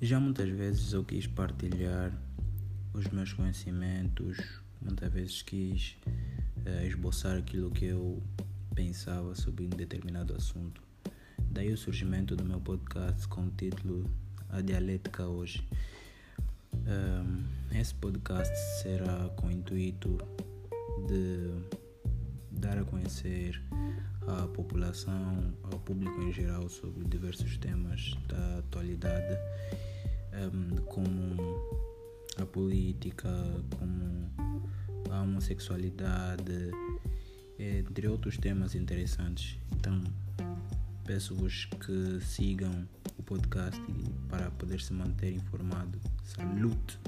Já muitas vezes eu quis partilhar os meus conhecimentos, muitas vezes quis uh, esboçar aquilo que eu pensava sobre um determinado assunto. Daí o surgimento do meu podcast com o título A Dialética Hoje. Um, esse podcast será com o intuito de dar a conhecer à população, ao público em geral, sobre diversos temas da atualidade, como a política, como a homossexualidade, entre outros temas interessantes. Então, peço-vos que sigam o podcast para poder se manter informado. Salute!